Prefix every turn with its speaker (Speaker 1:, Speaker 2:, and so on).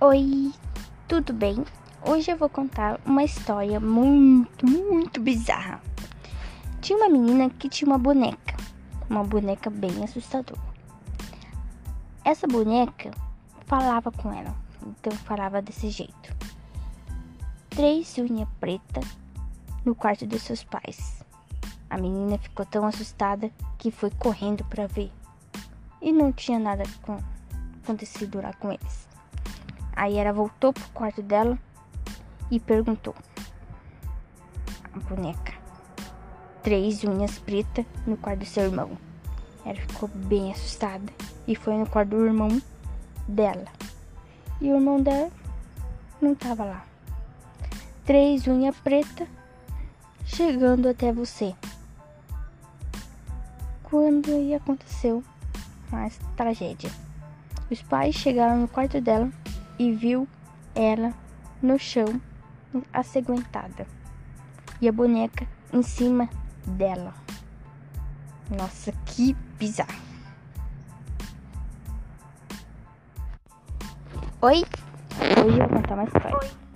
Speaker 1: Oi, tudo bem? Hoje eu vou contar uma história muito, muito bizarra. Tinha uma menina que tinha uma boneca, uma boneca bem assustadora. Essa boneca falava com ela, então falava desse jeito: Três unhas preta no quarto dos seus pais. A menina ficou tão assustada que foi correndo para ver e não tinha nada acontecido lá com eles. Aí ela voltou pro quarto dela e perguntou: A boneca, três unhas pretas no quarto do seu irmão. Ela ficou bem assustada e foi no quarto do irmão dela. E o irmão dela não tava lá. Três unhas pretas chegando até você. Quando aí aconteceu mais tragédia. Os pais chegaram no quarto dela e viu ela no chão, asseguentada, e a boneca em cima dela. Nossa, que bizarro! Oi? Hoje eu vou contar uma história. Oi.